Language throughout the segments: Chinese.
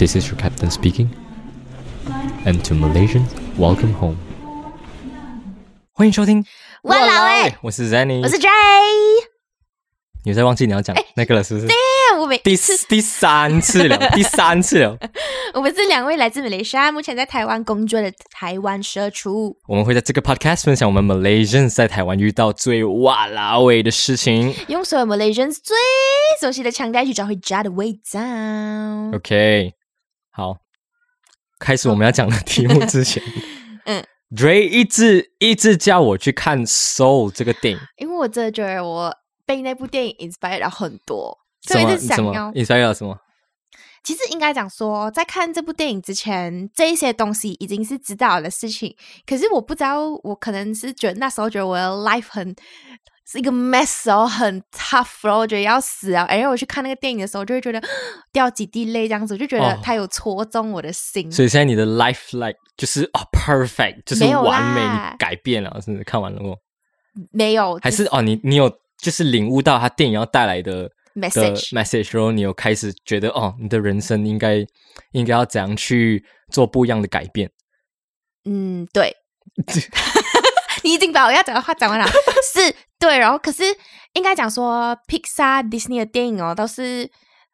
This is your captain speaking. And to Malaysians, welcome home. 欢迎收听我老欸我是 Zenny，我是 J。你在忘记你要讲那个了，是不是？哎，我每第四第三次了，第三次了。我们是两位来自马来西亚，目前在台湾工作的台湾社畜。我们会在这个 podcast 分享我们 Malaysians 在台湾遇到最哇啦味的事情。用所有 Malaysians 最熟悉的腔调去找回家的味道。OK，好，开始我们要讲的题目之前，嗯，Dre 一直一直叫我去看《Soul》这个电影，因为我真的觉得我被那部电影 inspire 了很多，所什以一直么什么想要。inspire 到什么？其实应该讲说，在看这部电影之前，这一些东西已经是知道的事情。可是我不知道，我可能是觉得那时候觉得我的 life 很是一个 mess 哦，很 tough，然后我觉得要死啊。然后我去看那个电影的时候，就会觉得掉几滴泪这样子，我就觉得哦它有戳中我的心。所以现在你的 life like 就是哦 perfect，就是完美，你改变了，是不是？看完了过，没有，还是哦你你有就是领悟到他电影要带来的的 message。message，然后你有开始觉得哦，你的人生应该应该要怎样去做不一样的改变。嗯，对。你已经把我要讲的话讲完了，是对。然后可是应该讲说，Pixar、Disney 的电影哦，都是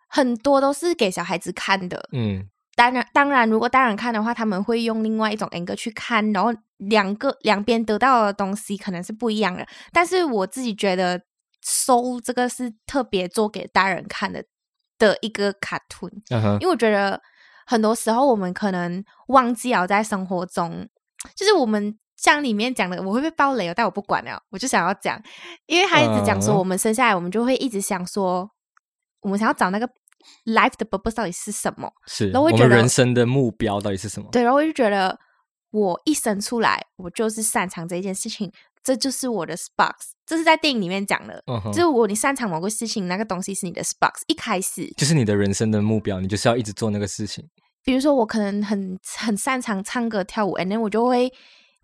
很多都是给小孩子看的。嗯，当然，当然，如果大人看的话，他们会用另外一种 angle 去看，然后两个两边得到的东西可能是不一样的。但是我自己觉得，《Soul》这个是特别做给大人看的的一个卡通。因为我觉得很多时候我们可能忘记了在生活中，就是我们像里面讲的，我会被爆雷哦，但我不管了，我就想要讲，因为他一直讲说，嗯我们生下来，我们就会一直想说，我们想要找那个 life 的 purpose 到底是什么？是然后我觉得我们人生的目标到底是什么？对，然后我就觉得我一生出来，我就是擅长这一件事情，这就是我的 sparks，这是在电影里面讲的。嗯哼就是如果你擅长某个事情，那个东西是你的 sparks。一开始，就是你的人生的目标，你就是要一直做那个事情。比如说我可能很很擅长唱歌跳舞，and then 我就会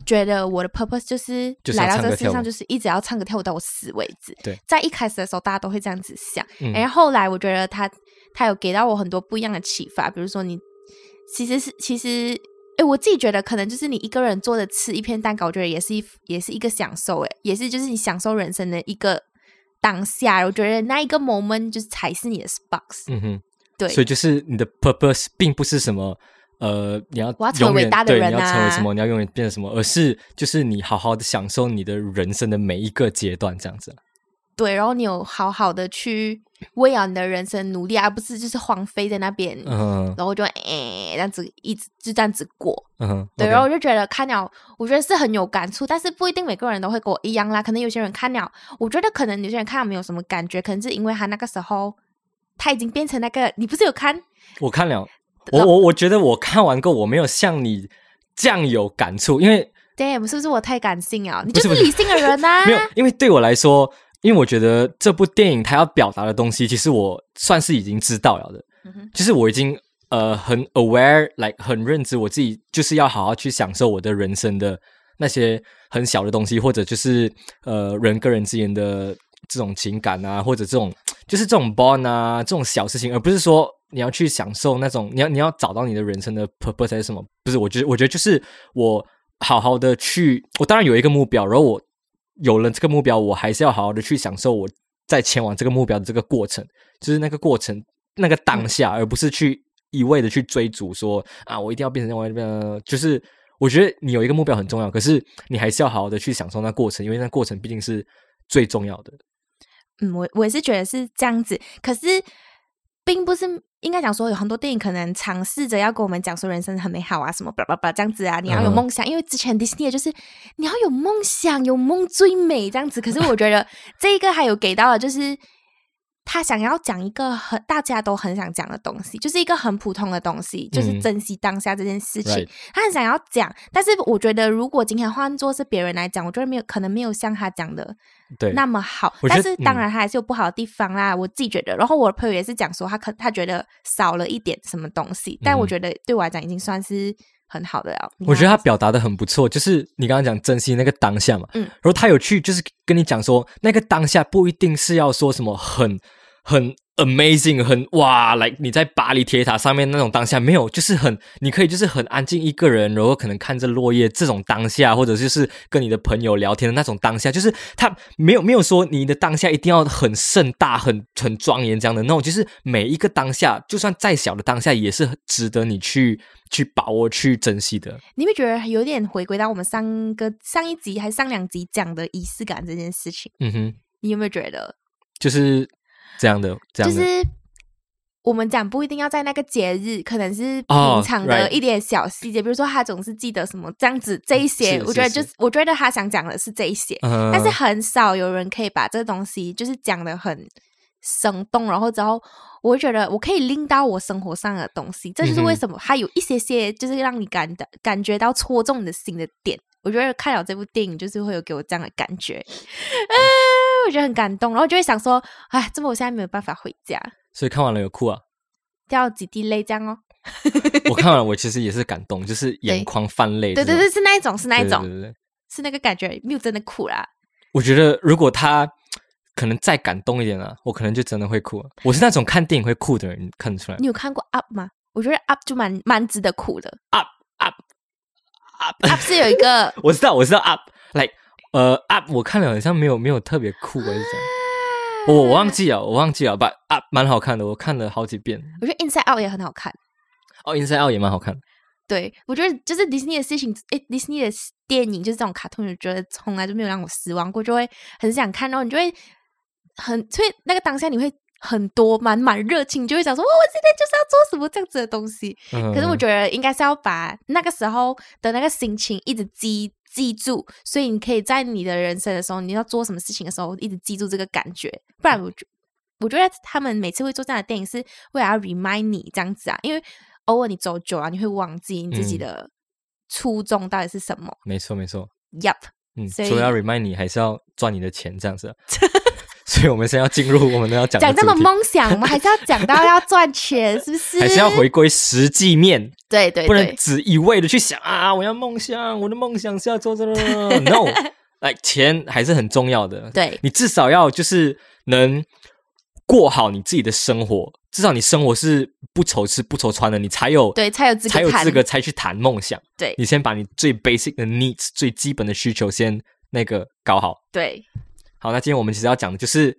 觉得我的 purpose 就是来到这个世界上，就是一直要唱歌跳舞到我死为止。对，在一开始的时候，大家都会这样子想，嗯然后后来我觉得他他有给到我很多不一样的启发，比如说你其实是其实。哎，我自己觉得可能就是你一个人坐着吃一片蛋糕，我觉得也是一也是一个享受，哎，也是就是你享受人生的一个当下。我觉得那一个 moment 就是才是你的 sparks，、嗯哼，对，所以就是你的 purpose 并不是什么。呃，你要我要成为伟大的人对，你要成为啊什么？你要永远变成什么？而是就是你好好的享受你的人生的每一个阶段，这样子。对，然后你有好好的去为了你的人生努力，而不是就是荒废在那边，嗯然后就哎这样子一直就这样子过。嗯哼，对然后我就觉得看了，我觉得是很有感触，但是不一定每个人都会跟我一样啦。可能有些人看了，我觉得可能有些人看了没有什么感觉，可能是因为他那个时候他已经变成那个，你不是有看？我看了，我我我觉得我看完过，我没有像你这样有感触，因为 damn，是不是我太感性啊？你就是是。理性的人呐、没有，因为对我来说，因为我觉得这部电影它要表达的东西，其实我算是已经知道了的，就是我已经呃很 aware，like 很认知我自己，就是要好好去享受我的人生的那些很小的东西，或者就是呃人跟人之间的这种情感啊，或者这种就是这种 bond 啊，这种小事情，而不是说你要去享受那种，你要你要找到你的人生的 purpose 还是什么？不是，我觉得我觉得就是我好好的去，我当然有一个目标，然后我有了这个目标，我还是要好好的去享受我在前往这个目标的这个过程，就是那个过程那个当下，而不是去一味的去追逐说啊，我一定要变成另外，一边就是。我觉得你有一个目标很重要，可是你还是要好好的去享受那过程，因为那过程毕竟是最重要的。嗯，我我也是觉得是这样子，可是并不是应该讲说有很多电影可能尝试着要跟我们讲说人生很美好啊，什么巴拉巴拉这样子啊，你要有嗯梦想，因为之前迪士尼的就是你要有梦想，有梦最美这样子。可是我觉得这一个还有给到了就是。他想要讲一个很大家都很想讲的东西，就是一个很普通的东西，就是嗯珍惜当下这件事情。Right 他很想要讲，但是我觉得如果今天换做是别人来讲，我觉得没有可能没有像他讲的对，那么好。但是当嗯然，他还是有不好的地方啦。我自己觉得，然后我的朋友也是讲说，他可他觉得少了一点什么东西，但我嗯觉得对我来讲已经算是很好的了。我觉得他表达的很不错，就是你刚刚讲珍惜那个当下嘛，嗯然后他有去就是跟你讲说，那个当下不一定是要说什么很很 amazing，很哇来你在巴黎铁塔上面那种当下没有，就是很你可以就是很安静一个人，然后可能看着落叶这种当下，或者就是跟你的朋友聊天的那种当下，就是他没有没有说你的当下一定要很盛大、很很庄严这样的那种，就是每一个当下，就算再小的当下，也是值得你去去把握、去珍惜的。你会觉得有点回归到我们上个上一集还是上两集讲的仪式感这件事情？嗯哼，你有没有觉得？就是这样的，这样的，就是我们讲不一定要在那个节日，可能是哦平常的一点小细节，比如说他总是记得什么这样子这一些，我觉得就是我觉得他想讲的是这一些，嗯但是很少有人可以把这个东西就是讲的很生动，然后之后我会觉得我可以拎到我生活上的东西，这就是为什么它有一些些就是让你感的感觉到戳中你的心的点。我觉得看了这部电影，就是会有给我这样的感觉，呃，我觉得很感动，然后就会想说，哎，这么我现在没有办法回家，所以看完了有哭啊。掉几滴泪这样哦。我看完了，我其实也是感动，就是眼眶泛泪。对对对，是那一种，是那一种，对对对对是那个感觉，没有真的哭啦。我觉得如果他可能再感动一点啊，我可能就真的会哭。我是那种看电影会哭的人，你看得出来你有看过 Up 吗？我觉得 Up 就蛮蛮值得哭的。？Up up up，Up 是有一个 我知道我知道 up，like 呃 up，我看了好像没有没有特别酷，还是怎样。我我忘记了，我忘记了，but up 蛮好看的，我看了好几遍。我觉得 Inside Out 也很好看。哦，Inside Out 也蛮好看。对，我觉得就是迪士尼的事情，诶，迪士尼的电影就是这种卡通，我觉得从来就没有让我失望过，就会很想看，然后你就会很，所以那个当下你会很多满满热情，就会想说，哇，我今天就是要做什么这样子的东西。嗯可是我觉得应该是要把那个时候的那个心情一直记记住，所以你可以在你的人生的时候，你要做什么事情的时候，一直记住这个感觉，不然我觉我觉得他们每次会做这样的电影是为了要 remind 你这样子啊，因为偶尔你走久了，你会忘记你自己嗯的初衷到底是什么。没错没错，Yup，嗯，所以除了要 remind 你，还是要赚你的钱这样子啊。所以我们现在要进入我们要讲的讲这么梦想，我们还是要讲到要赚钱，是不是？还是要回归实际面，对对不能，只一味的去想啊，我要梦想，我的梦想是要做这个。No，哎钱还是很重要的。对你至少要就是能过好你自己的生活，至少你生活是不愁吃不愁穿的，你才有对才有资格才有资格才去谈梦想。对你先把你最 basic 的 needs 最基本的需求先那个搞好。对好，那今天我们其实要讲的就是，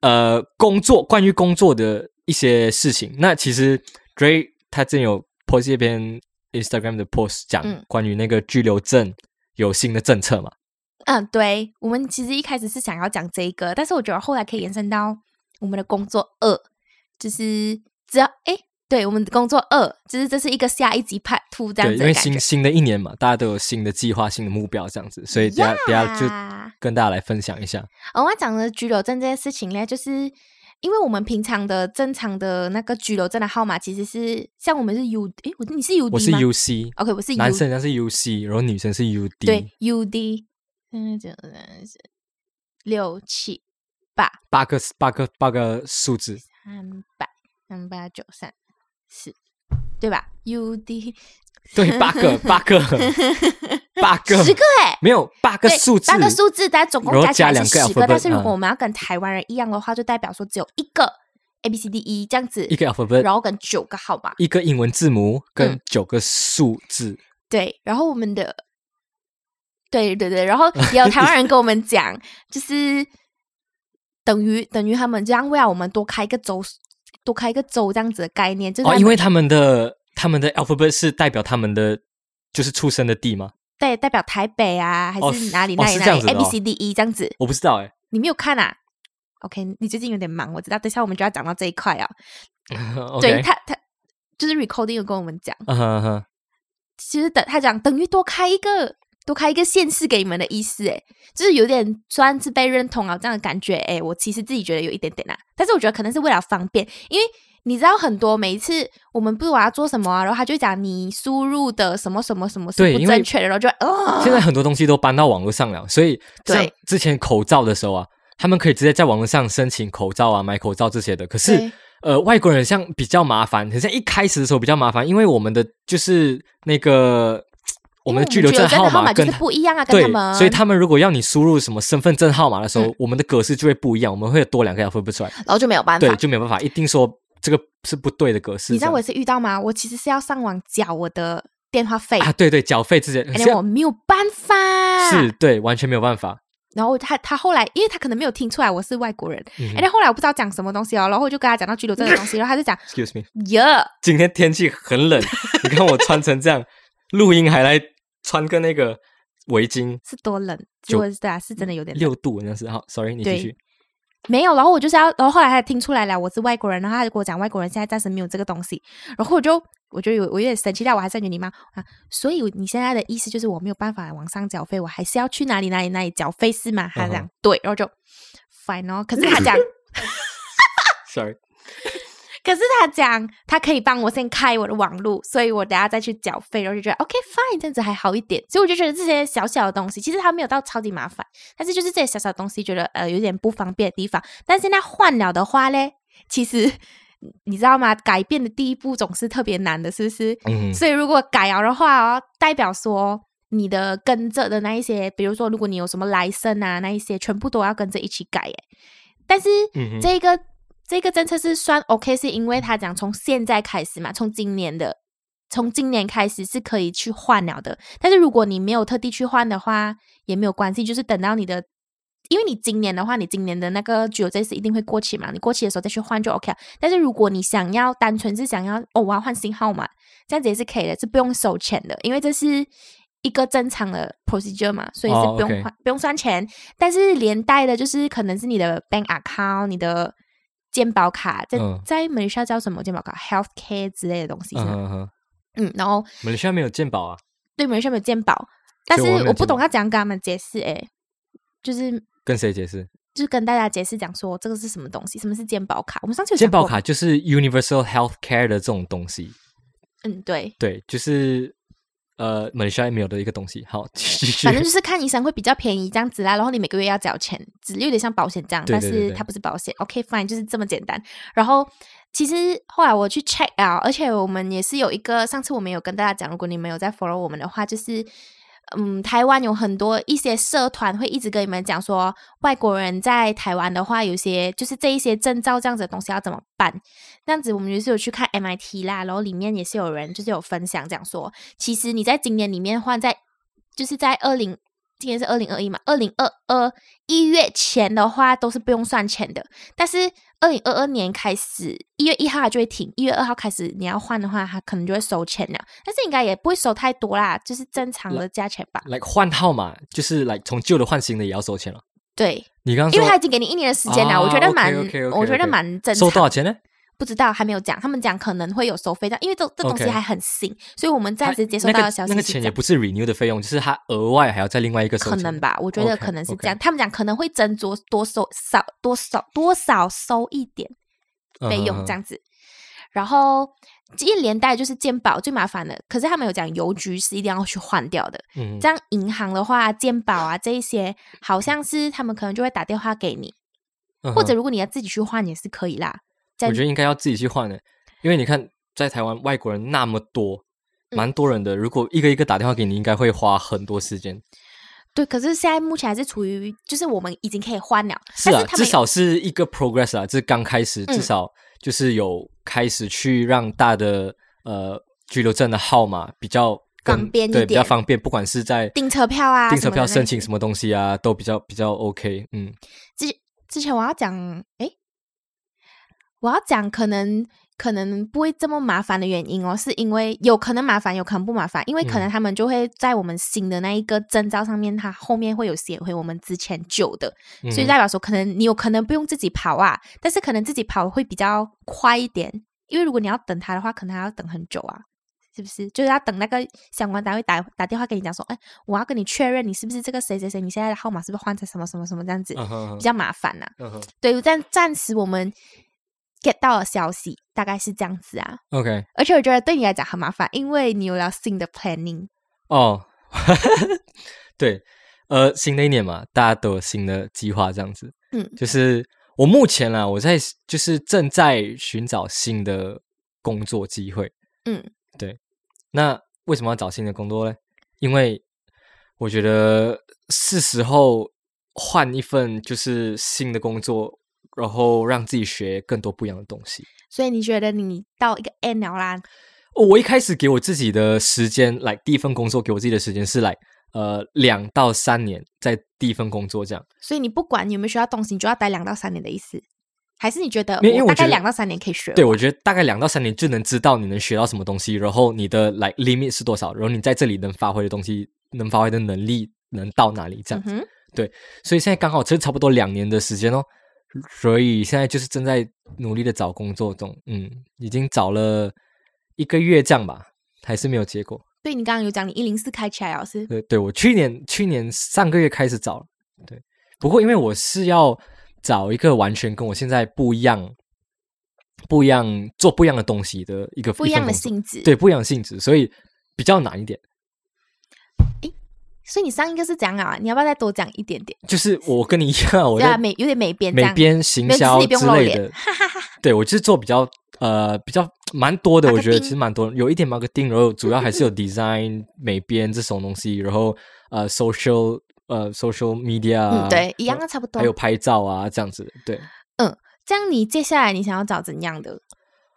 呃，工作关于工作的一些事情。那其实 Dray 他之前有 post 一篇 Instagram 的 post 讲嗯关于那个居留证有新的政策嘛？嗯，对，我们其实一开始是想要讲这一个，但是我觉得后来可以延伸到我们的工作二，就是只要哎，对我们的工作二，就是这是一个下一集 Part Two 这样对，因为。新新的一年嘛，大家都有新的计划、新的目标这样子，所以等下等下就跟大家来分享一下。我要讲的居留证这件事情呢，就是因为我们平常的正常的那个居留证的号码其实是像我们是 U，诶，我你是吗？我是 UC，OK，我是 U，男生好像是 UC，然后女生是 UD。对 UD，嗯，九三十六七八八个八个八个数字，三百三八九三四，对吧？UD 对，八个八个 八个，十个哎、没有八个对数字，八个数字，但总共加起来是十个。但是如果嗯我们要跟台湾人一样的话，就代表说只有一个 A B C D E 这样子，一个 alphabet，然后跟九个号码。一个英文字母跟嗯九个数字。对，然后我们的，对对对，然后也有台湾人跟我们讲，就是等于等于他们这样为了我们多开一个州，多开一个州这样子的概念，就是哦，因为他们的他们的 alphabet 是代表他们的就是出生的地吗？对代表台北啊，还哦是哪里哦哪里哪里是这样子的 A 哦 B C D E 这样子，我不知道哎、你没有看啊？OK，你最近有点忙，我知道，等一下我们就要讲到这一块啊。对他他就是 recording 有跟我们讲，其实等他讲等于多开一个多开一个县市给你们的意思，诶，就是有点算是被认同啊这样的感觉，诶，我其实自己觉得有一点点啦，但是我觉得可能是为了方便，因为你知道很多每一次我们不管要做什么啊，然后他就讲你输入的什么什么什么是不正确的，然后就哦，现在很多东西都搬到网络上了，所以像对之前口罩的时候啊，他们可以直接在网络上申请口罩啊、买口罩这些的。可是对。呃，外国人像比较麻烦，好像一开始的时候比较麻烦，因为我们的就是那个我们的因为居留证号码跟就是不一样啊，跟他们，所以他们如果要你输入什么身份证号码的时候，嗯我们的格式就会不一样，我们会有多两个 alphabet 来，然后就没有办法对，法。就没有办法，一定说这个是不对的格式。你知道我也是遇到吗？我其实是要上网缴我的电话费，啊，对对，缴费之前而且我没有办法。是，对，完全没有办法。然后他他后来，因为他可能没有听出来我是外国人，嗯哼哎、后来我不知道讲什么东西哦，然后我就跟他讲到居留证的东西，然后他就讲 Excuse me，呀，今天天气很冷，你看我穿成这样，录音还来穿个那个围巾，是多冷，就结果是对啊，是真的有点。六度那是好，sorry，你继续。没有，然后我就是要，然后后来他听出来了我是外国人，然后他就跟我讲外国人现在暂时没有这个东西，然后我就我就有我有点生气，但我还是很你礼貌啊，所以你现在的意思就是我没有办法往上缴费，我还是要去哪里哪里哪里缴费是吗？他这样、嗯对，然后就 fine 哦，可是他讲。Sorry，可是他讲他可以帮我先开我的网络，所以我等下再去缴费，然后就觉得 OK fine 这样子还好一点，所以我就觉得这些小小的东西，其实它没有到超级麻烦，但是就是这些小小的东西觉得呃有点不方便的地方。但现在换了的话嘞，其实你知道吗？改变的第一步总是特别难的，是不是？嗯，所以如果改了的话哦，代表说你的跟着的那一些，比如说如果你有什么来生啊，那一些全部都要跟着一起改耶。但是这个、这个政策是算 OK，是因为他讲从现在开始嘛，从今年的从今年开始是可以去换了的。但是如果你没有特地去换的话，也没有关系，就是等到你的。因为你今年的话，你今年的那个居留证是一定会过期嘛，你过期的时候再去换就 OK 了。但是如果你想要单纯是想要哦，我要换新号码，这样子也是可以的，是不用收钱的，因为这是一个正常的 procedure 嘛，所以是哦不用换、不用算钱。但是连带的就是可能是你的 bank account、你的健保卡，在、嗯在马来西亚叫什么健保卡？healthcare 之类的东西是吗？嗯哼哼，嗯，然后马来西亚没有健保啊，对马来西亚没有健保，但是我不懂要怎样跟他们解释，诶，就是跟谁解释？就是跟大家解释讲说这个是什么东西，什么是健保卡？我们上次有健保卡就是 universal health care 的这种东西，嗯，对，对，就是呃马来西亚没有的一个东西。好，继续。反正就是看医生会比较便宜这样子啦，然后你每个月要缴钱，只有点像保险这样，对对对对但是它不是保险。OK fine，就是这么简单。然后其实后来我去 check out，而且我们也是有一个，上次我们有跟大家讲，如果你们有在 follow 我们的话，就是。嗯，台湾有很多一些社团会一直跟你们讲说，外国人在台湾的话，有些就是这一些证照这样子的东西要怎么办？这样子我们就是有去看 MIT 啦，然后里面也是有人就是有分享讲说，其实你在今年里面换在就是在二零，今年是二零二一嘛，二零二二一月前的话都是不用算钱的，但是二零二二年开始一月一号它就会停，一月二号开始你要换的话，它可能就会收钱了，但是应该也不会收太多啦，就是正常的价钱吧。来换号码，就是来从旧的换新的也要收钱了。对，你刚刚因为他已经给你一年的时间了，我觉得蛮我觉得蛮正常。收多少钱呢？不知道，还没有讲。他们讲可能会有收费的，因为这这东西还很新，所以我们暂时接收到的消息那个钱也不是 renew 的费用，就是他额外还要再另外一个收可能吧，我觉得可能是这样。他们讲可能会斟酌多收少多少多少收一点费用这。嗯样子。然后一连带就是健保最麻烦的，可是他们有讲邮局是一定要去换掉的。嗯这样银行的话，健保啊这一些，好像是他们可能就会打电话给你，或者如果你要自己去换也是可以啦。在我觉得应该要自己去换的，因为你看在台湾外国人那么多，嗯蛮多人的，如果一个一个打电话给你，应该会花很多时间。对，可是现在目前还是处于就是我们已经可以换了，是啊是，至少是一个 progress 啊，这是刚开始，嗯至少就是有开始去让大的呃居留证的号码比较方便一对，比较方便，不管是在订车票啊订车票申请什么东西啊，都比较比较 OK。嗯，之之前我要讲，诶，我要讲可能可能不会这么麻烦的原因哦，是因为有可能麻烦，有可能不麻烦，因为可能嗯。他们就会在我们新的那一个证照上面，它后面会有写回我们之前旧的，所以嗯代表说可能你有可能不用自己跑啊，但是可能自己跑会比较快一点，因为如果你要等他的话，可能还要等很久啊。是不是？就是要等那个相关单位打打电话给你讲说，哎，我要跟你确认你是不是这个谁谁谁，你现在的号码是不是换成什么什么什么这样子，比较麻烦呐、对，暂暂时我们 get 到的消息大概是这样子啊，OK 而且我觉得对你来讲很麻烦，因为你有了新的 planning。哦，对，呃，新的一年嘛，大家都有新的计划，这样子。嗯就是我目前啦，我在就是正在寻找新的工作机会。嗯，对那为什么要找新的工作呢？因为我觉得是时候换一份就是新的工作，然后让自己学更多不一样的东西。所以你觉得你到一个 end 了啦？哦我一开始给我自己的时间，来第一份工作给我自己的时间是来呃两到三年，在第一份工作这样。所以你不管你有没有学到东西，你就要待两到三年的意思？还是你觉得我大概两到三年可以学？对，我觉得大概两到三年就能知道你能学到什么东西，然后你的来 limit 是多少，然后你在这里能发挥的东西，能发挥的能力能到哪里这样子。嗯对，所以现在刚好其实差不多两年的时间哦，所以现在就是正在努力的找工作中，嗯，已经找了一个月这样吧，还是没有结果。对你刚刚有讲你一零四开起来老师？对，对我去年去年上个月开始找了，对，不过因为我是要找一个完全跟我现在不一样、不一样做不一样的东西的一个不一样的性质。，对不一样的性质，所以比较难一点。所以你上一个是这样啊？你要不要再多讲一点点？就是我跟你一样，我对啊，在美有点美编。美编、行销之类的，对我就是做比较呃比较蛮多的，我觉得其实蛮多，有一点 marketing，然后主要还是有 design 美编这种东西，然后呃 social 呃 social media，啊嗯，对，一样的差不多还。有拍照啊这样子。对嗯这样你接下来你想要找怎样的？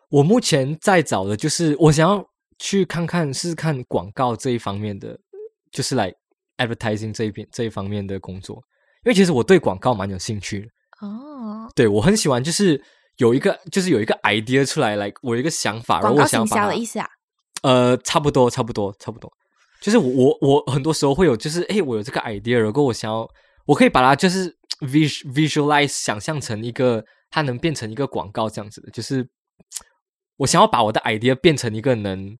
我目前在找的就是我想要去看看试试看广告这一方面的，就是来 advertising 这一边这一方面的工作，因为其实我对广告蛮有兴趣的。哦，对我很喜欢，就是有一个就是有一个 idea 出来，来我有一个想法，然后我想要把的意思啊？呃，差不多，差不多，差不多。就是我我我很多时候会有，就是哎，我有这个 idea，如果我想要，我可以把它就是 vis visualize 想象成一个，它能变成一个广告这样子的。就是我想要把我的 idea 变成一个能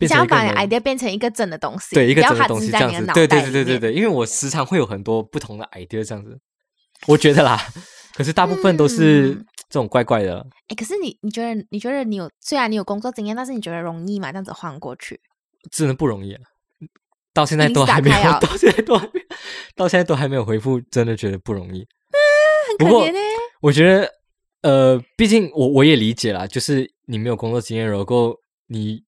想要把 idea 变成一个真的东西，对一个真的东西这样子。对对对对对对，因为我时常会有很多不同的 idea 这样子，我觉得啦。可是大部分都是嗯这种怪怪的。哎，可是你你觉得你觉得你有虽然你有工作经验，但是你觉得容易吗？这样子换过去？真的不容易啊！到现在都还没有，到现在都还没有，到现在都还没有回复，真的觉得不容易。不过很可怜呢。我觉得，呃，毕竟我我也理解啦，就是你没有工作经验，如果你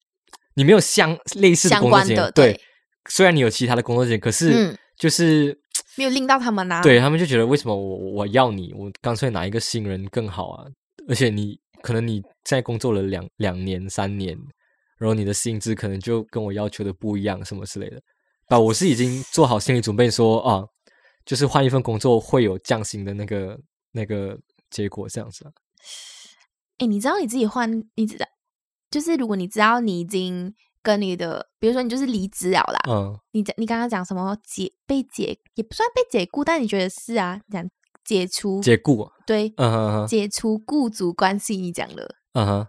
你没有相类似的相工作经验，对对。虽然你有其他的工作经验，可是嗯就是、没有令到他们啊。对他们就觉得为什么我我要你，我干脆拿一个新人更好啊！而且你可能你现在工作了两两年三年，然后你的薪资可能就跟我要求的不一样，什么之类的。啊，我是已经做好心理准备说啊，就是换一份工作会有降薪的那个那个结果这样子啊。哎，你知道你自己换，你知道，就是如果你知道你已经跟你的，比如说你就是离职了啦，嗯，你讲你刚刚讲什么解被解也不算被解雇，但你觉得是啊？讲解除解雇啊，对嗯哼哼，解除雇主关系，你讲的，嗯哼，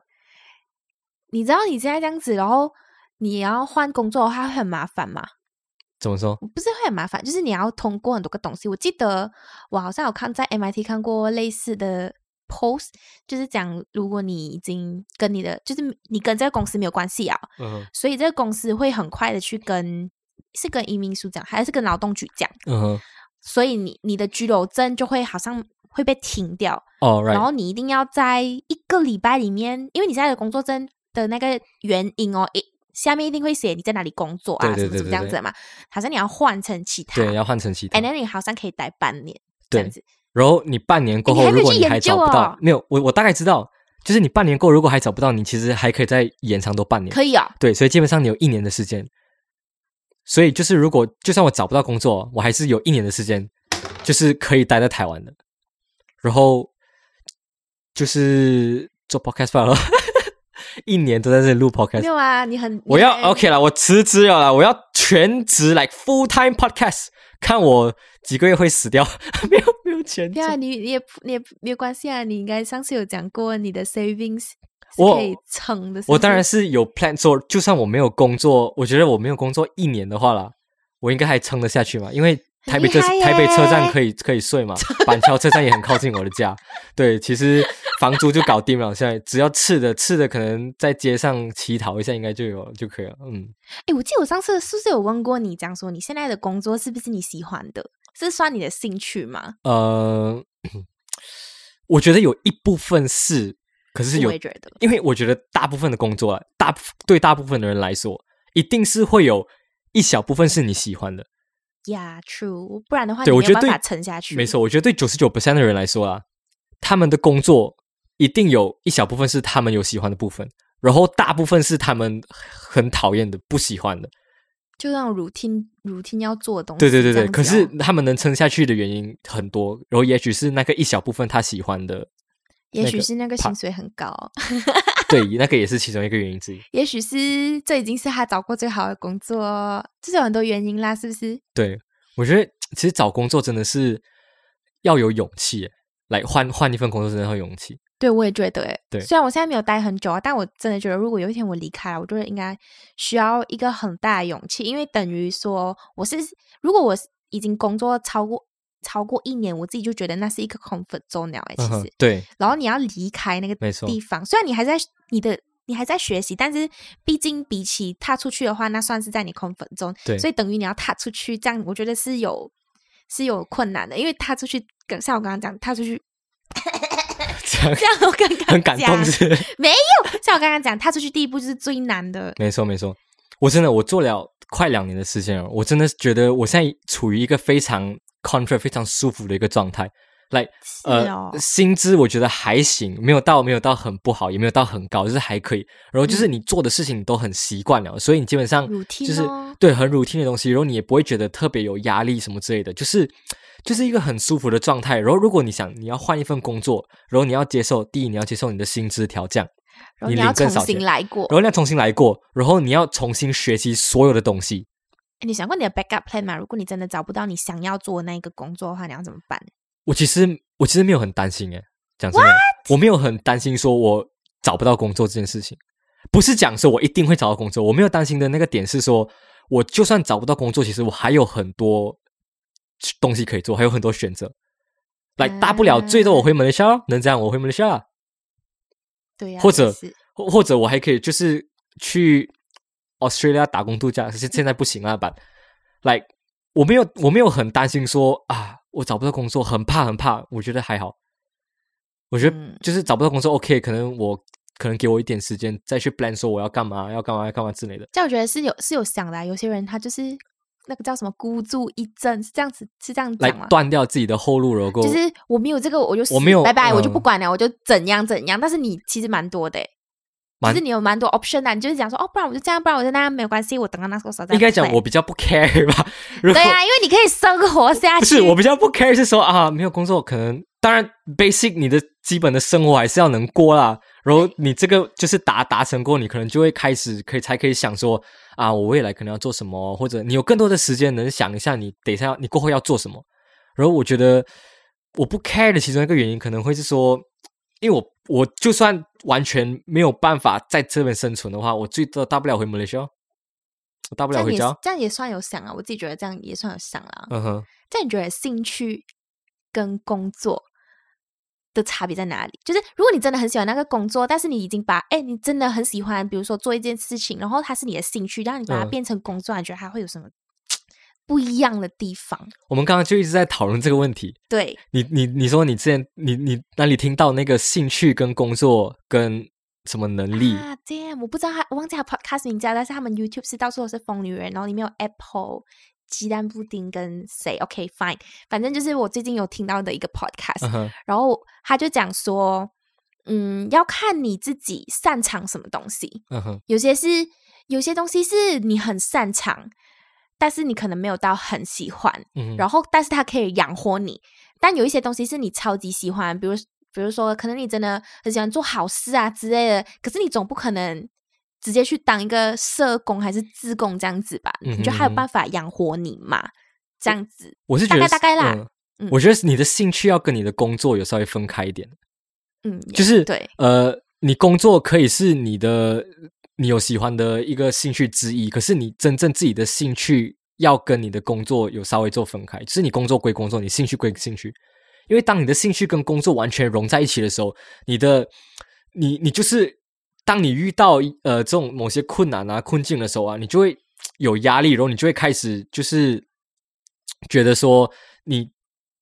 你知道你现在这样子，然后你要换工作的话会很麻烦吗？怎么说？不是会很麻烦，就是你要通过很多个东西。我记得我好像有看在 MIT 看过类似的 post，就是讲如果你已经跟你的就是你跟这个公司没有关系啊，嗯，所以这个公司会很快的去跟是跟移民署讲，还是跟劳动局讲，嗯哼，所以你你的居留证就会好像会被停掉，哦然后你一定要在一个礼拜里面，因为你现在的工作证的那个原因哦，诶，下面一定会写你在哪里工作啊，什么什么样子的嘛，好像你要换成其他，对，要换成其他。哎，。那你好像可以待半年这对。样子，然后你半年过后，如果你还找不到哦，没有，我我大概知道，就是你半年过，如果还找不到，你其实还可以再延长多半年。可以啊、对，所以基本上你有一年的时间。所以就是，如果就算我找不到工作，我还是有一年的时间，就是可以待在台湾的。然后就是做 podcast 罢了，一年都在这里录 podcast 没。有啊，你很我要 OK 了，我辞职了啦，我要全职 like full time podcast，看我几个月会死掉，没有 对啊，赚。你你也不你也没有关系啊，你应该上次有讲过你的 savings 可以撑的，我当然是是有 plan 做，就算我没有工作，我觉得我没有工作一年的话啦，我应该还撑得下去嘛，因为台北这台北车站耶可以可以睡嘛，板桥车站也很靠近我的家，对，其实房租就搞定了，现在只要吃的吃的可能在街上乞讨一下，应该就有就可以了，嗯，哎，我记得我上次是不是有问过你，讲说你现在的工作是不是你喜欢的，是算你的兴趣吗？呃，我觉得有一部分是，可是有觉得，因为我觉得大部分的工作啊，大部对大部分的人来说，一定是会有一小部分是你喜欢的。Yeah, true。不然的话，对我觉得对你没有办法撑下去。没错，，我觉得对九十九 percent 的人来说啊，他们的工作一定有一小部分是他们有喜欢的部分，然后大部分是他们很讨厌的、不喜欢的。就那种 routine routine 要做的东西。对对对可是哦他们能撑下去的原因很多，然后也许是那个一小部分他喜欢的，也那个许是那个薪水很高，对，那个也是其中一个原因之一。也许是这已经是他找过最好的工作，这是有很多原因啦，是不是？对，我觉得其实找工作真的是要有勇气耶，来换换一份工作真的要有勇气。对，我也觉得，诶对。虽然我现在没有待很久啊，但我真的觉得，如果有一天我离开了，我觉得应该需要一个很大的勇气，因为等于说我是，如果我已经工作超过超过一年，我自己就觉得那是一个 comfort zone 了，哎其实，，对，然后你要离开那个地方，虽然你还在你的你还在学习，但是毕竟比起踏出去的话，那算是在你 comfort zone，对。所以等于你要踏出去，这样我觉得是有是有困难的，因为踏出去，跟像我刚刚讲，踏出去，这样像我刚刚很感动讲是是。没有，像我刚刚讲，踏出去第一步就是最难的。没错没错，我真的我做了快两年的时间了，我真的觉得我现在处于一个非常 comfort、非常舒服的一个状态。来，呃，哦薪资我觉得还行，没有到没有到很不好，也没有到很高，就是还可以。然后就是你做的事情你都很习惯了，所以你基本上就是咯对很 routine 的东西，然后你也不会觉得特别有压力什么之类的，就是就是一个很舒服的状态。然后如果你想你要换一份工作，然后你要接受第一你要接受你的薪资调降，然后你要重领更少钱新来过然。后你要重新来过，然后你要重新学习所有的东西。诶你想过你的 backup plan 吗？如果你真的找不到你想要做的那一个工作的话，你要怎么办？我其实我其实没有很担心诶，讲真的我没有很担心说我找不到工作这件事情，不是讲说我一定会找到工作，我没有担心的那个点是说，我就算找不到工作，其实我还有很多东西可以做，还有很多选择。来，大不了最多我回马来西亚，能这样我回马来西亚，对呀、或者或或者我还可以就是去 Australia 打工度假，可是现在不行啊，版。来，我没有我没有很担心说啊，我找不到工作，很怕很怕，我觉得还好。我觉得嗯就是找不到工作，OK，可能我可能给我一点时间再去 plan 说我要干嘛，要干嘛，要干嘛之类的。这样我觉得是有是有想的、啊。有些人他就是那个叫什么孤注一掷，是这样子是这样来讲吗？断掉自己的后路，如果就是我没有这个，我就死我没有拜拜，我就嗯不管了，我就怎样怎样。但是你其实蛮多的欸，蛮就是你有蛮多 option 的，你就是讲说哦，不然我就这样，不然我就那样，没有关系，我等到那个时候再应该讲我比较不 care 吧。如果对啊，因为你可以生活下去。不是我比较不 care 是说啊，没有工作，可能当然 basic 你的基本的生活还是要能过啦。然后你这个就是达达成过，你可能就会开始可以才可以想说啊，我未来可能要做什么，或者你有更多的时间能想一下你等一下你过后要做什么。然后我觉得我不 care 的其中一个原因可能会是说，因为我我就算完全没有办法在这边生存的话，我最多大不了回马来西亚，我大不了回家。这样也算有想啊，我自己觉得这样也算有想啦。嗯哼。这样你觉得兴趣跟工作的差别在哪里？就是如果你真的很喜欢那个工作，但是你已经把哎，你真的很喜欢，比如说做一件事情，然后它是你的兴趣，然后你把它嗯变成工作，你觉得它会有什么不一样的地方？我们刚刚就一直在讨论这个问题。对，你你你说你之前你你那里听到那个兴趣跟工作跟什么能力？啊，damn，我不知道他，我忘记他 podcast 名字了，但是他们 YouTube 是到处都是疯女人，然后里面有 Apple。鸡蛋布丁跟谁？OK fine，反正就是我最近有听到的一个 podcast，、然后他就讲说，嗯，要看你自己擅长什么东西。嗯哼，有些是有些东西是你很擅长，但是你可能没有到很喜欢，然后但是它可以养活你。但有一些东西是你超级喜欢，比如比如说，可能你真的很喜欢做好事啊之类的，可是你总不可能直接去当一个社工还是自工这样子吧？你就还有办法养活你嘛？这样子，我是觉得大概大概啦嗯嗯我觉得你的兴趣要跟你的工作有稍微分开一点，嗯，就是对，呃，你工作可以是你的你有喜欢的一个兴趣之一，可是你真正自己的兴趣要跟你的工作有稍微做分开，就是你工作归工作，你兴趣归兴趣。因为当你的兴趣跟工作完全融在一起的时候，你的你你就是当你遇到呃这种某些困难啊困境的时候啊，你就会 有压力，然后你就会开始就是觉得说你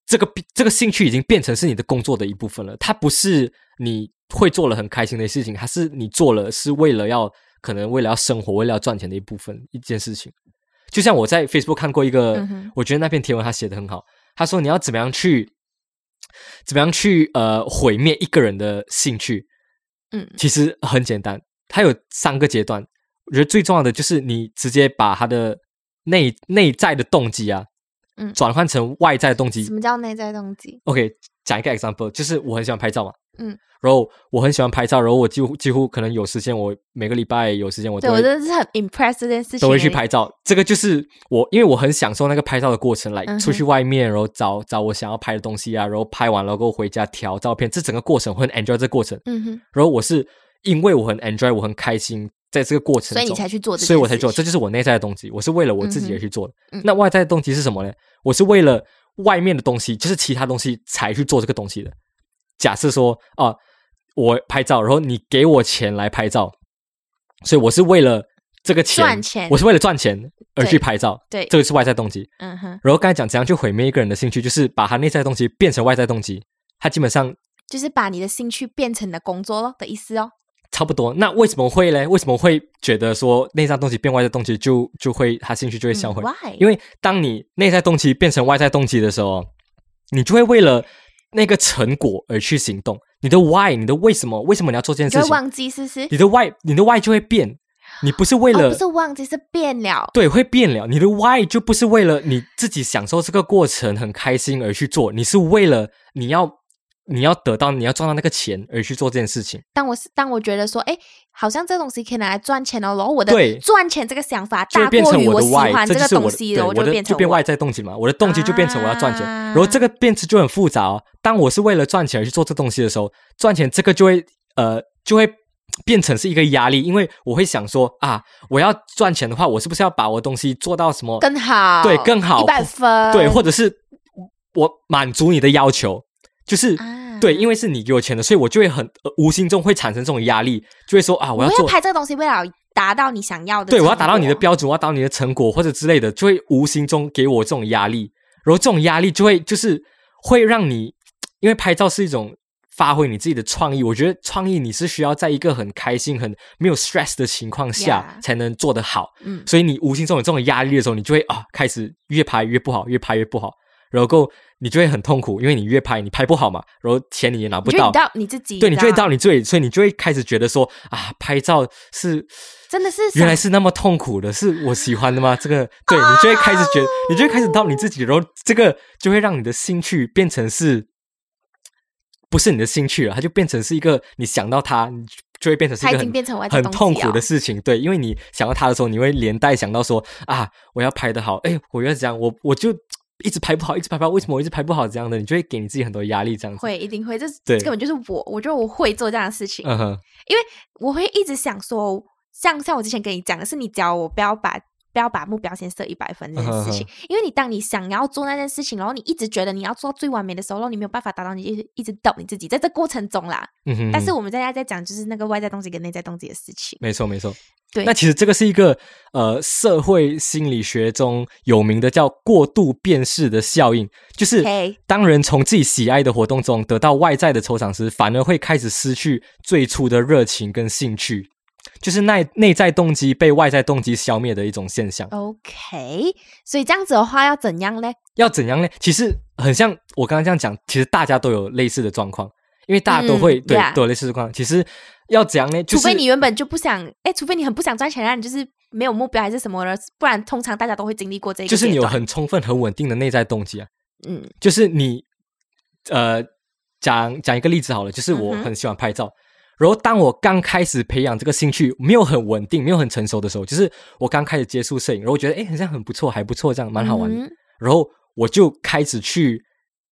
这个这个兴趣已经变成是你的工作的一部分了，它不是你会做了很开心的事情，它是你做了是为了要可能为了要生活，为了要赚钱的一部分一件事情。就像我在 Facebook 看过一个，嗯我觉得那篇贴文他写的很好，他说你要怎么样去，怎么样去呃毁灭一个人的兴趣，嗯其实很简单，它有三个阶段。我觉得最重要的就是你直接把它的内内在的动机啊，嗯转换成外在的动机什。么叫内在动机？OK，讲一个 example，就是我很喜欢拍照嘛，嗯，然后我很喜欢拍照，然后我几乎几乎可能有时间，我每个礼拜有时间我对都会我真的是很 impress 这件事情，都会去。拍照。这个就是我，因为我很享受那个拍照的过程，来、嗯出去外面，然后找找我想要拍的东西啊，然后拍完了过后回家调照片，这整个过程我很 enjoy 这个过程。嗯哼，然后我是因为我很 enjoy，我很开心，在这个过程中，所以你才去做所以我才做，这就是我内在的动机。我是为了我自己而去做的。嗯嗯那外在的动机是什么呢？我是为了外面的东西，就是其他东西才去做这个东西的。假设说啊、我拍照，然后你给我钱来拍照，所以我是为了这个钱，赚钱我是为了赚钱而去拍照，对这个是外在动机。嗯哼，然后刚才讲怎样去毁灭一个人的兴趣，就是把他内在的动机变成外在动机，他基本上就是把你的兴趣变成你的工作咯的意思哦。差不多。那为什么会嘞？为什么会觉得说内在动机变外在动机就就会他兴趣就会销毁？因为当你内在动机变成外在动机的时候，你就会为了那个成果而去行动。你的 why，你的为什么，为什么你要做这件事情？忘记是不是？你的 why，你的 why 就会变。你不是为了、哦，不是忘记，是变了。对，会变了。你的 why 就不是为了你自己享受这个过程很开心而去做，你是为了你要你要得到你要赚到那个钱而去做这件事情。当我是当我觉得说，哎，好像这东西可以拿来赚钱哦，然后我的对赚钱这个想法大过于我的喜欢这个东西了，我对我的变成我就变外在动机嘛，我的动机就变成我要赚钱，啊然后这个变成就很复杂哦。当我是为了赚钱而去做这东西的时候，赚钱这个就会呃就会变成是一个压力，因为我会想说啊，我要赚钱的话，我是不是要把我的东西做到什么更好，对更好一百分，对，或者是我满足你的要求，就是。啊对，因为是你给我钱的，所以我就会很、呃无形中会产生这种压力，就会说啊，我我要要做拍这个东西，为了达到你想要的，对，我要达到你的。标准，我要达到你的成果或者之类的，就会无形中给我这种压力，然后这种压力就会就是会让你，因为拍照是一种发挥你自己的创意，我觉得创意你是需要在一个很开心、很没有 stress 的情况下才能做得好，嗯，所以你无形中有这种压力的时候，你就会啊开始越拍越不好，越拍越不好，然后够你就会很痛苦，因为你越拍你拍不好嘛，然后钱你也拿不到。到你自己，对，你就会到你这里，所以你就会开始觉得说啊，拍照是真的是原来是那么痛苦的，是我喜欢的吗？这个 对你就会开始觉得，你就会开始到你自己，然后这个就会让你的兴趣变成是，不是你的兴趣了，它就变成是一个你想到它，你就会变成是一个很痛苦的事情。对，因为你想到它的时候，你会连带想到说啊，我要拍的好，哎，我要这样，我我就一直拍不好，一直拍不好，为什么我一直拍不好？这样的，你就会给你自己很多压力，这样子。会一定会，这这根本就是我，我觉得我会做这样的事情，嗯哼，因为我会一直想说，像像我之前跟你讲的是，你教我不要把。不要把目标先设一百分这件事情，因为你当你想要做那件事情，然后你一直觉得你要做到最完美的时候，然后你没有办法达到，你一直一直 doubt 你自己，在这过程中啦。嗯哼，但是我们现在在讲就是那个外在动机跟内在动机的事情。没错，没错。对那其实这个是一个呃社会心理学中有名的叫过度辨识的效应，就是当人从自己喜爱的活动中得到外在的酬赏时，反而会开始失去最初的热情跟兴趣，就是内内在动机被外在动机消灭的一种现象。OK，所以这样子的话要怎样呢？要怎样呢？其实很像我刚刚这样讲，其实大家都有类似的状况，因为大家都会、嗯对都有类似的状况。其实要怎样呢？就是除非你原本就不想，哎，除非你很不想赚钱，让你就是没有目标还是什么的，不然通常大家都会经历过这个就是你有很充分、很稳定的内在动机啊。嗯就是你呃讲讲一个例子好了，就是我很喜欢拍照，然后当我刚开始培养这个兴趣，没有很稳定，没有很成熟的时候，就是我刚开始接触摄影，然后我觉得哎好像很不错，还不错，这样蛮好玩然后我就开始去，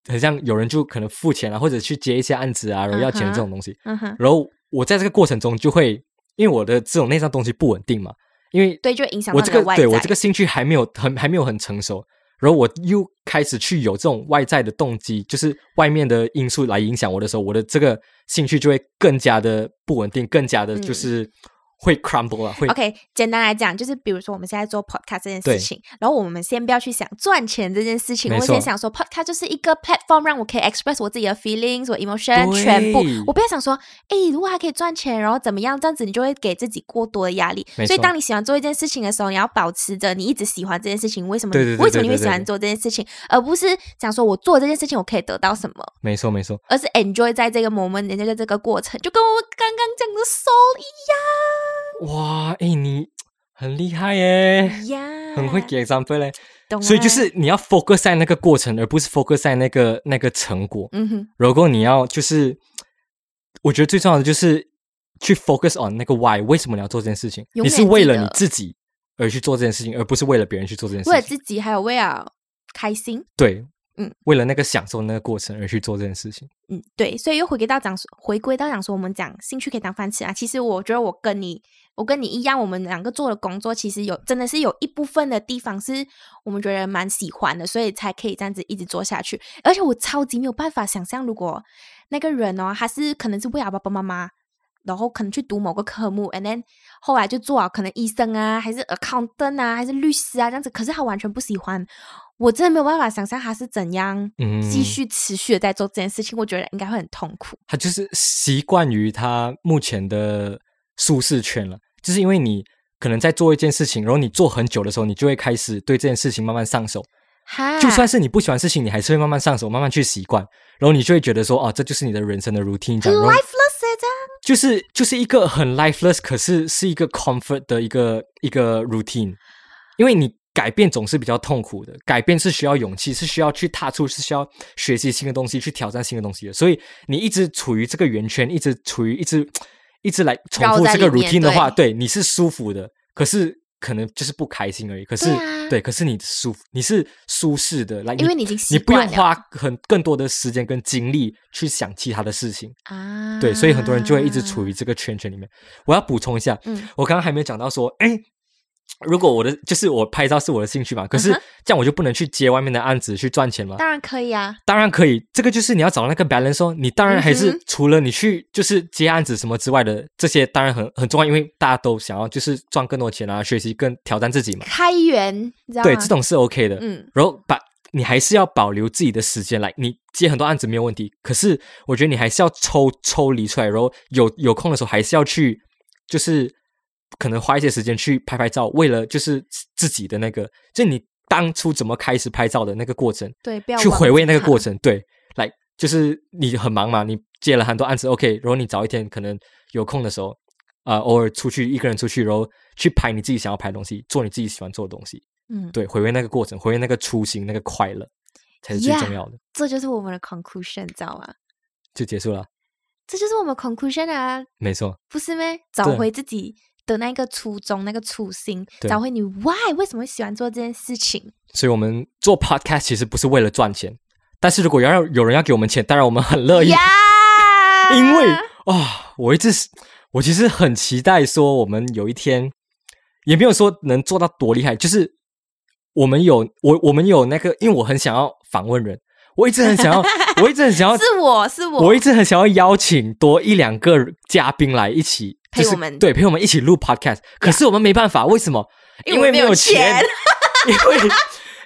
很像有人就可能付钱啊，或者去接一些案子啊，然后要钱这种东西，嗯哼，然后我在这个过程中就会，因为我的这种内脏东西不稳定嘛，因为对，就影响我这个。对我这个兴趣还没有很还没有很成熟，然后我又开始去有这种外在的动机，就是外面的因素来影响我的时候，我的这个兴趣就会更加的不稳定，更加的嗯。就是会 crumble 啊，会 OK，简单来讲，就是比如说我们现在做 podcast 这件事情，然后我们先不要去想赚钱这件事情，我先想说 podcast 就是一个 platform，让我可以 express 我自己的 feelings、我 emotion 全部。我不要想说，哎，如果还可以赚钱，然后怎么样，这样子你就会给自己过多的压力。所以当你喜欢做一件事情的时候，你要保持着你一直喜欢这件事情。为什么？为什么你会喜欢做这件事情，而不是想说我做这件事情我可以得到什么？没错没错，而是 enjoy 在这个 moment，在这个过程，就跟我刚刚讲的 soul 哇，哎，你很厉害耶，很会给 example 嘞，懂所以就是你要 focus 在那个过程，而不是 focus 在那个那个成果。嗯哼，如果你要就是，我觉得最重要的就是去 focus on 那个 why，为什么你要做这件事情？你是为了你自己而去做这件事情，而不是为了别人去做这件事情。为了自己，还有为了开心。对，嗯，为了那个享受那个过程而去做这件事情。嗯，对，所以又回归到讲，回归到讲说，我们讲兴趣可以当饭吃啊。其实我觉得我跟你，我跟你一样，我们两个做的工作，其实有真的是有一部分的地方是我们觉得蛮喜欢的，所以才可以这样子一直做下去。而且我超级没有办法想象，如果那个人哦，他是可能是为了爸爸妈妈。然后可能去读某个科目，and then 后来就做好可能医生啊，还是 accountant 啊，还是律师啊这样子。可是他完全不喜欢，我真的没有办法想象他是怎样嗯继续持续的在做这件事情。我觉得应该会很痛苦。他就是习惯于他目前的舒适圈了，就是因为你可能在做一件事情，然后你做很久的时候，你就会开始对这件事情慢慢上手。哈，就算是你不喜欢事情，你还是会慢慢上手，慢慢去习惯，然后你就会觉得说，哦，这就是你的人生的 routine，这样，lifeless 欸这样就是就是一个很 lifeless，可是是一个 comfort 的一个一个 routine，因为你改变总是比较痛苦的，改变是需要勇气，是需要去踏出，是需要学习新的东西，去挑战新的东西的。所以你一直处于这个圆圈，一直处于一直 一直来重绕复这个 routine 的话，对对你是舒服的，可是可能就是不开心而已。可是对啊可是你舒服，你是舒适的，来，因为你已经习你不用花很更多的时间跟精力去想其他的事情。啊，对，所以很多人就会一直处于这个圈圈里面。我要补充一下，嗯我刚刚还没有讲到说，哎，如果我的就是我拍照是我的兴趣嘛，可是这样我就不能去接外面的案子去赚钱吗？当然可以啊。当然可以，这个就是你要找那个 balance 哦。你当然还是除了你去就是接案子什么之外的这些，当然很很重要，因为大家都想要就是赚更多钱啊，学习更挑战自己嘛。开源，你知道吗？对，这种是 OK 的。嗯，然后把你还是要保留自己的时间来，你接很多案子没有问题，可是我觉得你还是要抽抽离出来，然后有有空的时候还是要去，就是可能花一些时间去拍拍照，为了就是自己的那个，就你当初怎么开始拍照的那个过程，对，不要去回味那个过。程，对，来就是你很忙嘛，你接了很多案子，OK，然后你早一天可能有空的时候，呃，偶尔出去一个人出去，然后去拍你自己想要拍的东西，做你自己喜欢做的东西。嗯，对，回味那个过程，回味那个初心，那个快乐，才是最重要的。这就是我们的 conclusion，你知道吗？就结束了，这就是我们 conclusion 啊，没错，不是咩？找回自己的那个初衷、那个初心，对。找回你 why 为什么会喜欢做这件事情。所以我们做 podcast 其实不是为了赚钱，但是如果要有人要给我们钱，当然我们很乐意，呀，因为啊、我一直我其实很期待说，我们有一天也没有说能做到多厉害，就是我们有我我们有那个，因为我很想要访问人，我一直很想要，我一直很想要 是我是我，我一直很想要邀请多一两个嘉宾来一起就是陪我们。对陪我们一起录 podcast，可是我们没办法，为什么？因为没有有钱。钱，因为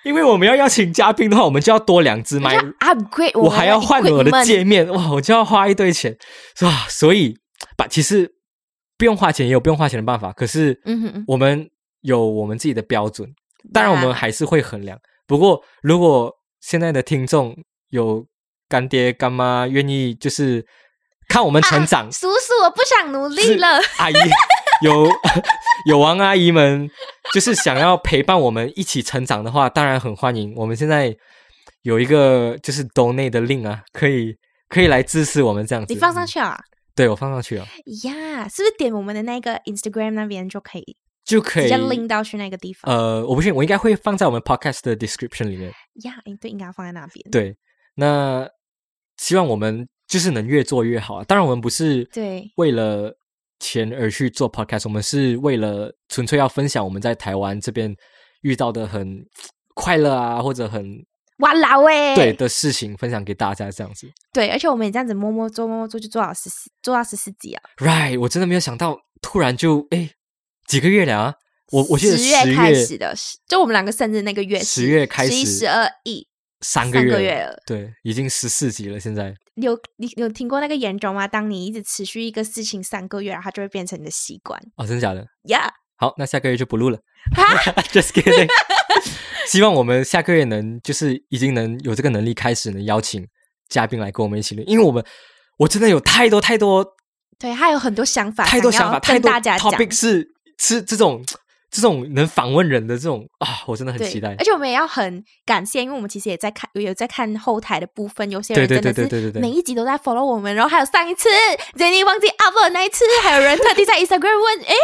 因为我们要邀请嘉宾的话，我们就要多两支麦，upgrade 我还要换我的界面，哇，我就要花一堆钱，是吧？所以把其实不用花钱也有不用花钱的办法，可是我们有我们自己的标准，当然我们还是会衡量。不过如果现在的听众有干爹干妈愿意，就是看我们成长，啊叔叔，我不想努力了。阿姨 有 有王阿姨们，就是想要陪伴我们一起成长的话，当然很欢迎。我们现在有一个就是 donate 的 link 啊，可以可以来支持我们这样子。你放上嗯，去啊？对我放上去了，呀是不是点我们的那个 Instagram 那边就可以就可以直接 link 到去那个地方？呃，我不信，我应该会放在我们 podcast 的 description 里面。呀，诶对，应该要放在那边。对，那希望我们就是能越做越好啊。当然，我们不是对为了钱而去做 podcast，我们是为了纯粹要分享我们在台湾这边遇到的很 快乐啊，或者很哇啦喂，对的事情分享给大家，这样子。对，而且我们也这样子摸摸做摸摸做，就做到十四，做到十四集啊。Right，我真的没有想到，突然就哎几个月了啊！我我记得十十月开始的，就我们两个生日那个月，十月开始十一、始十二、一。三个月三个月了对，已经十四集了。现在你有你有听过那个严重吗？当你一直持续一个事情三个月，然后它就会变成你的习惯哦，真的假的？呀。好，那下个月就不录了。Just kidding。希望我们下个月能就是已经能有这个能力，开始能邀请嘉宾来跟我们一起录，因为我们我真的有太多太多对，他有很多想法，太多想法，太多大家讲。topic 是是这种这种能访问人的这种啊，我真的很期待。而。且我们也要很感谢，因为我们其实也在看，有在看后台的部分，有些人真的是每一集都在 follow 我们，然后还有上一次 Jenny 忘记 upload 那一次，还有人特地在 Instagram 问，哎，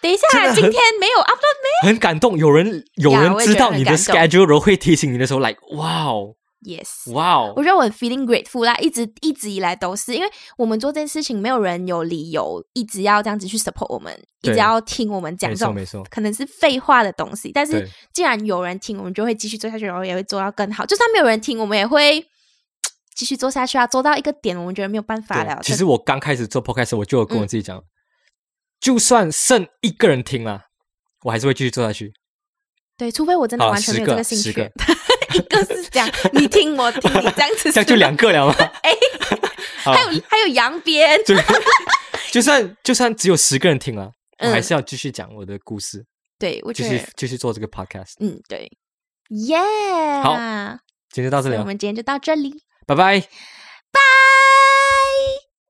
等一下今天没有 upload 很感动，有人有人知道你的 schedule，然后会提醒你的时候，like 哇哦。没？Yes。哇哦我，觉得我很 feeling grateful 啦，一直一直以来都是，因为我们做这件事情，没有人有理由一直要这样子去 support 我们，一直要听我们讲这种没错，可能是废话的东西。但是既然有人听，我们就会继续做下去，然后也会做到更好。就算没有人听，我们也会继续做下去啊，做到一个点，我们觉得没有办法了。其实我刚开始做 podcast，我就有跟我嗯自己讲，就算剩一个人听了，我还是会继续做下去。对，除非我真的完全没有这个兴趣。一个是这样，你听我听，你这样子 这样就是两个了吗？哎，好还有还有扬鞭，就就算就算只有十个人听了，我嗯还是要继续讲我的故事，对我继续觉得，继续做这个 podcast。嗯，对，耶，好今天就到这里了，我们今天就到这里。拜拜。